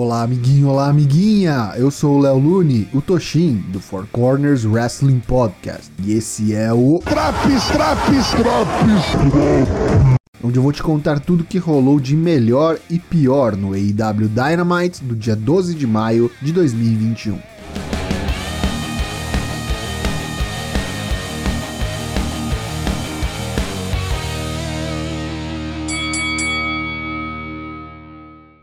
Olá, amiguinho, olá, amiguinha! Eu sou o Léo Lune, o Toshin, do Four Corners Wrestling Podcast. E esse é o. Traps, traps, traps! Onde eu vou te contar tudo que rolou de melhor e pior no AEW Dynamite do dia 12 de maio de 2021.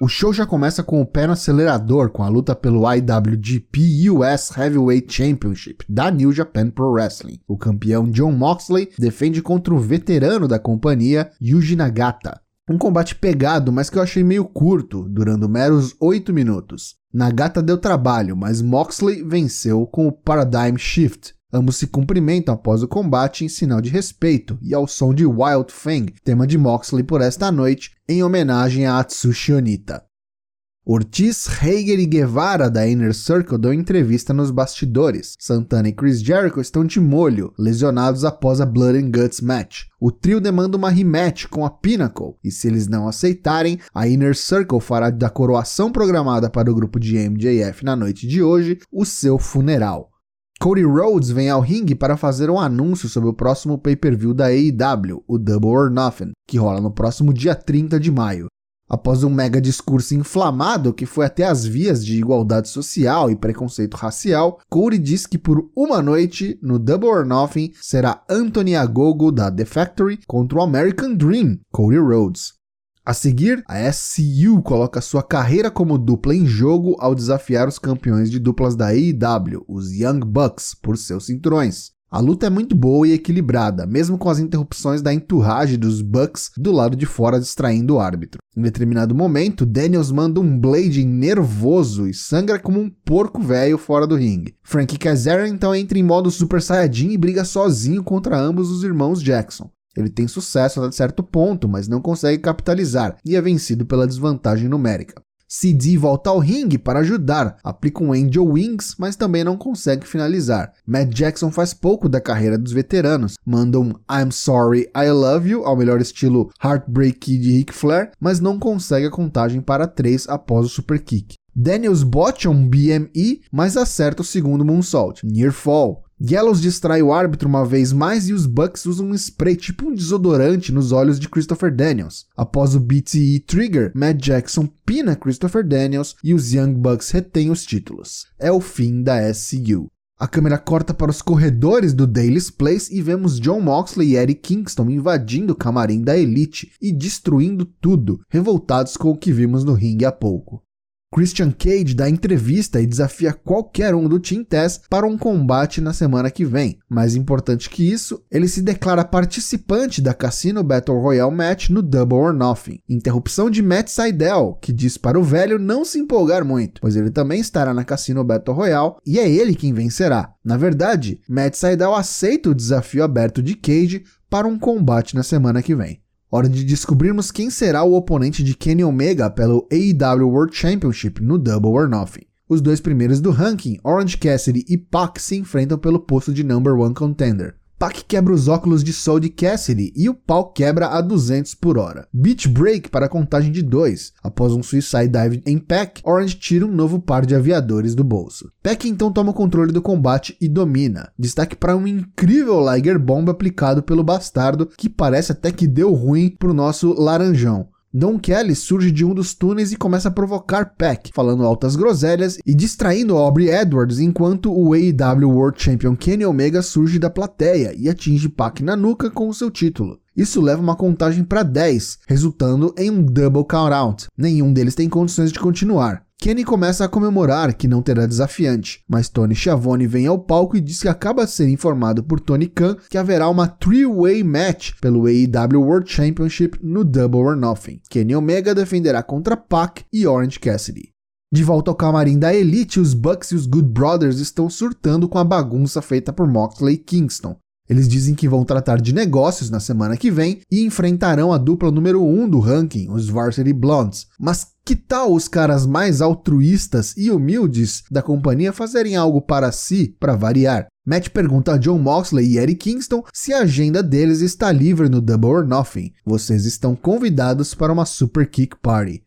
O show já começa com o pé no acelerador com a luta pelo IWGP US Heavyweight Championship da New Japan Pro Wrestling. O campeão John Moxley defende contra o veterano da companhia Yuji Nagata. Um combate pegado, mas que eu achei meio curto, durando meros 8 minutos. Nagata deu trabalho, mas Moxley venceu com o Paradigm Shift, Ambos se cumprimentam após o combate em sinal de respeito e ao som de Wild Fang, tema de Moxley por esta noite, em homenagem a Atsushi Onita. Ortiz, Hager e Guevara da Inner Circle dão entrevista nos bastidores. Santana e Chris Jericho estão de molho, lesionados após a Blood and Guts match. O trio demanda uma rematch com a Pinnacle, e se eles não aceitarem, a Inner Circle fará da coroação programada para o grupo de MJF na noite de hoje o seu funeral. Cody Rhodes vem ao ringue para fazer um anúncio sobre o próximo pay-per-view da AEW, o Double or Nothing, que rola no próximo dia 30 de maio. Após um mega discurso inflamado que foi até as vias de igualdade social e preconceito racial, Cody diz que por uma noite, no Double or Nothing, será Anthony Agogo da The Factory contra o American Dream, Cody Rhodes. A seguir, a SCU coloca sua carreira como dupla em jogo ao desafiar os campeões de duplas da AEW, os Young Bucks, por seus cinturões. A luta é muito boa e equilibrada, mesmo com as interrupções da enturragem dos Bucks do lado de fora distraindo o árbitro. Em determinado momento, Daniels manda um Blade nervoso e sangra como um porco velho fora do ringue. Frank Kazarian então entra em modo Super Saiyajin e briga sozinho contra ambos os irmãos Jackson. Ele tem sucesso até certo ponto, mas não consegue capitalizar e é vencido pela desvantagem numérica. CD volta ao ringue para ajudar, aplica um Angel Wings, mas também não consegue finalizar. Matt Jackson faz pouco da carreira dos veteranos, manda um I'm Sorry, I Love You, ao melhor estilo Heartbreak Kid de Ric Flair, mas não consegue a contagem para 3 após o Super Kick. Daniels bota um BME, mas acerta o segundo moonsault, Near Fall. Gallows distrai o árbitro uma vez mais e os Bucks usam um spray tipo um desodorante nos olhos de Christopher Daniels. Após o BTE Trigger, Matt Jackson pina Christopher Daniels e os Young Bucks retêm os títulos. É o fim da SCU. A câmera corta para os corredores do Daily's Place e vemos John Moxley e Eddie Kingston invadindo o camarim da Elite e destruindo tudo, revoltados com o que vimos no ringue há pouco. Christian Cage dá entrevista e desafia qualquer um do Team Tess para um combate na semana que vem. Mais importante que isso, ele se declara participante da Casino Battle Royale Match no Double or Nothing. Interrupção de Matt Seidel, que diz para o velho não se empolgar muito, pois ele também estará na Casino Battle Royale e é ele quem vencerá. Na verdade, Matt Seidel aceita o desafio aberto de Cage para um combate na semana que vem. Hora de descobrirmos quem será o oponente de Kenny Omega pelo AEW World Championship no Double or Nothing. Os dois primeiros do ranking, Orange Cassidy e Pac, se enfrentam pelo posto de Number One Contender. Pac quebra os óculos de sol de Cassidy e o pau quebra a 200 por hora. Beach Break para contagem de 2. Após um Suicide Dive em Pac, Orange tira um novo par de aviadores do bolso. Pac então toma o controle do combate e domina. Destaque para um incrível Liger Bomb aplicado pelo bastardo, que parece até que deu ruim pro nosso laranjão. Don Kelly surge de um dos túneis e começa a provocar Peck, falando altas groselhas e distraindo Aubrey Edwards, enquanto o AEW World Champion Kenny Omega surge da plateia e atinge Pac na nuca com o seu título. Isso leva uma contagem para 10, resultando em um double count-out. Nenhum deles tem condições de continuar. Kenny começa a comemorar que não terá desafiante, mas Tony Schiavone vem ao palco e diz que acaba de ser informado por Tony Khan que haverá uma three-way match pelo AEW World Championship no Double or Nothing. Kenny Omega defenderá contra Pac e Orange Cassidy. De volta ao camarim da Elite, os Bucks e os Good Brothers estão surtando com a bagunça feita por Moxley e Kingston. Eles dizem que vão tratar de negócios na semana que vem e enfrentarão a dupla número 1 um do ranking, os Varsity Blondes. Mas que tal os caras mais altruístas e humildes da companhia fazerem algo para si, para variar? Matt pergunta a John Moxley e Eric Kingston se a agenda deles está livre no Double or Nothing. Vocês estão convidados para uma Super Kick Party.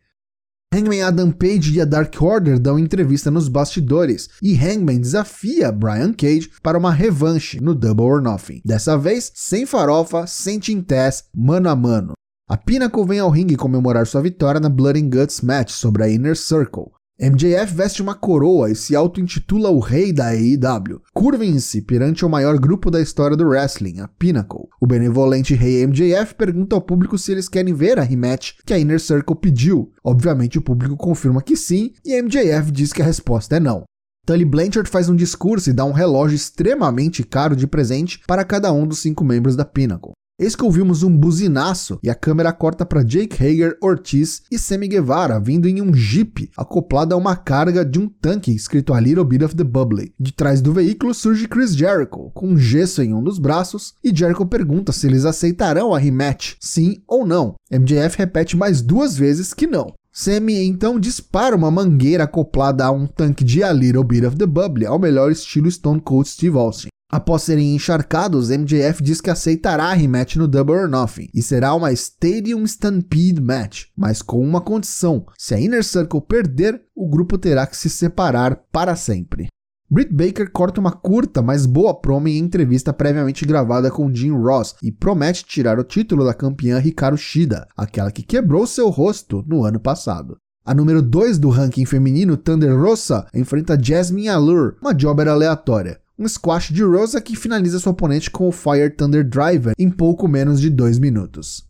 Hangman Adam Page e a Dark Order dão entrevista nos bastidores e Hangman desafia Brian Cage para uma revanche no Double or Nothing. Dessa vez, sem farofa, sem tintés, mano a mano. A Pinnacle vem ao ringue comemorar sua vitória na Blood and Guts match sobre a Inner Circle. MJF veste uma coroa e se auto-intitula o rei da AEW. Curvem-se perante o maior grupo da história do wrestling, a Pinnacle. O benevolente rei MJF pergunta ao público se eles querem ver a rematch que a Inner Circle pediu. Obviamente o público confirma que sim e MJF diz que a resposta é não. Tully Blanchard faz um discurso e dá um relógio extremamente caro de presente para cada um dos cinco membros da Pinnacle. Eis que ouvimos um buzinaço e a câmera corta para Jake Hager, Ortiz e Sammy Guevara vindo em um jeep acoplado a uma carga de um tanque escrito A Little Bit of the Bubbly. De trás do veículo surge Chris Jericho, com um gesso em um dos braços, e Jericho pergunta se eles aceitarão a rematch, sim ou não. MJF repete mais duas vezes que não. Sammy então dispara uma mangueira acoplada a um tanque de A Little Bit of the Bubbly, ao melhor estilo Stone Cold Steve Austin. Após serem encharcados, MJF diz que aceitará a rematch no Double or Nothing e será uma Stadium Stampede match, mas com uma condição: se a Inner Circle perder, o grupo terá que se separar para sempre. Britt Baker corta uma curta, mas boa promo em entrevista previamente gravada com Jim Ross e promete tirar o título da campeã Hikaru Shida, aquela que quebrou seu rosto no ano passado. A número 2 do ranking feminino, Thunder Rosa, enfrenta Jasmine Allure, uma jobber aleatória um squash de Rosa que finaliza seu oponente com o Fire Thunder Driver em pouco menos de 2 minutos.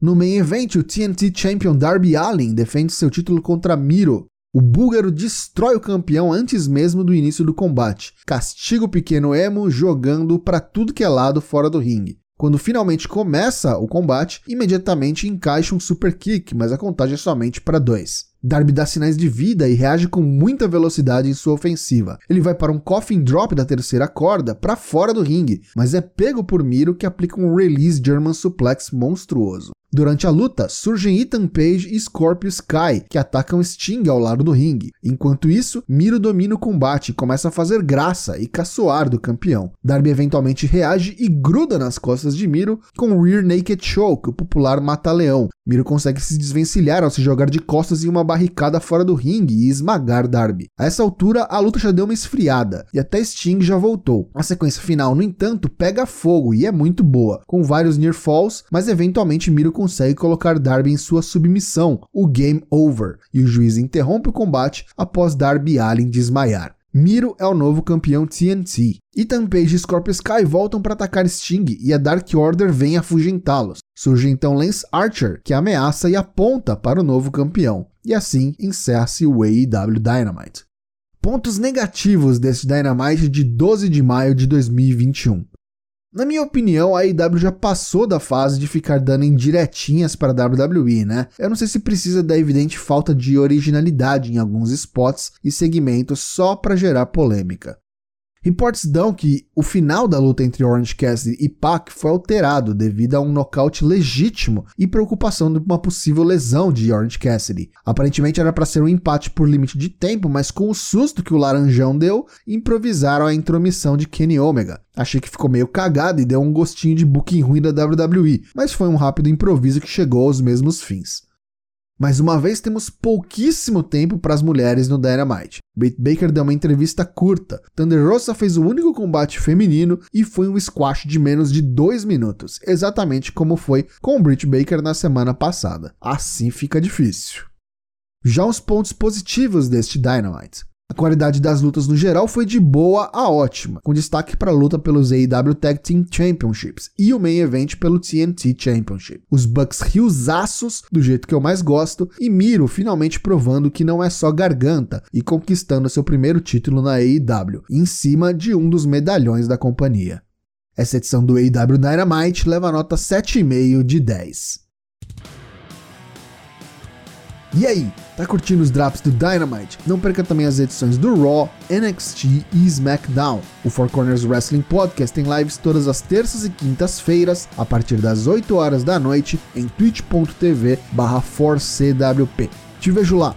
No main event, o TNT Champion Darby Allin defende seu título contra Miro. O búlgaro destrói o campeão antes mesmo do início do combate. Castiga o pequeno Emo jogando para tudo que é lado fora do ringue. Quando finalmente começa o combate, imediatamente encaixa um super kick, mas a contagem é somente para dois. Darby dá sinais de vida e reage com muita velocidade em sua ofensiva. Ele vai para um coffin drop da terceira corda para fora do ringue, mas é pego por Miro que aplica um release German suplex monstruoso. Durante a luta, surgem Ethan Page e Scorpio Sky, que atacam Sting ao lado do ringue. Enquanto isso, Miro domina o combate e começa a fazer graça e caçoar do campeão. Darby eventualmente reage e gruda nas costas de Miro com Rear Naked Choke, o popular mata-leão. Miro consegue se desvencilhar ao se jogar de costas em uma barricada fora do ringue e esmagar Darby. A essa altura, a luta já deu uma esfriada e até Sting já voltou. A sequência final, no entanto, pega fogo e é muito boa, com vários near falls, mas eventualmente Miro consegue colocar Darby em sua submissão, o Game Over, e o juiz interrompe o combate após Darby Allin desmaiar. Miro é o novo campeão TNT. Ethan Page e Scorpio Sky voltam para atacar Sting e a Dark Order vem afugentá-los. Surge então Lance Archer, que ameaça e aponta para o novo campeão. E assim encerra-se o AEW Dynamite. Pontos negativos desse Dynamite de 12 de maio de 2021. Na minha opinião, a AEW já passou da fase de ficar dando indiretinhas para a WWE, né? Eu não sei se precisa da evidente falta de originalidade em alguns spots e segmentos só para gerar polêmica. Reportes dão que o final da luta entre Orange Cassidy e Pac foi alterado devido a um nocaute legítimo e preocupação de uma possível lesão de Orange Cassidy. Aparentemente era para ser um empate por limite de tempo, mas com o susto que o Laranjão deu, improvisaram a intromissão de Kenny Omega. Achei que ficou meio cagado e deu um gostinho de booking ruim da WWE, mas foi um rápido improviso que chegou aos mesmos fins. Mais uma vez, temos pouquíssimo tempo para as mulheres no Dynamite. Britt Baker deu uma entrevista curta. Thunder Rosa fez o único combate feminino e foi um squash de menos de 2 minutos, exatamente como foi com Britt Baker na semana passada. Assim fica difícil. Já os pontos positivos deste Dynamite. A qualidade das lutas no geral foi de boa a ótima, com destaque para a luta pelos AEW Tag Team Championships e o main event pelo TNT Championship. Os Bucks riosaços, do jeito que eu mais gosto, e Miro finalmente provando que não é só garganta e conquistando seu primeiro título na AEW, em cima de um dos medalhões da companhia. Essa edição do AEW Dynamite leva nota 7,5 de 10. E aí, tá curtindo os drops do Dynamite? Não perca também as edições do Raw, NXT e SmackDown. O Four Corners Wrestling Podcast tem lives todas as terças e quintas-feiras, a partir das 8 horas da noite, em twitch.tv/4cwp. Te vejo lá.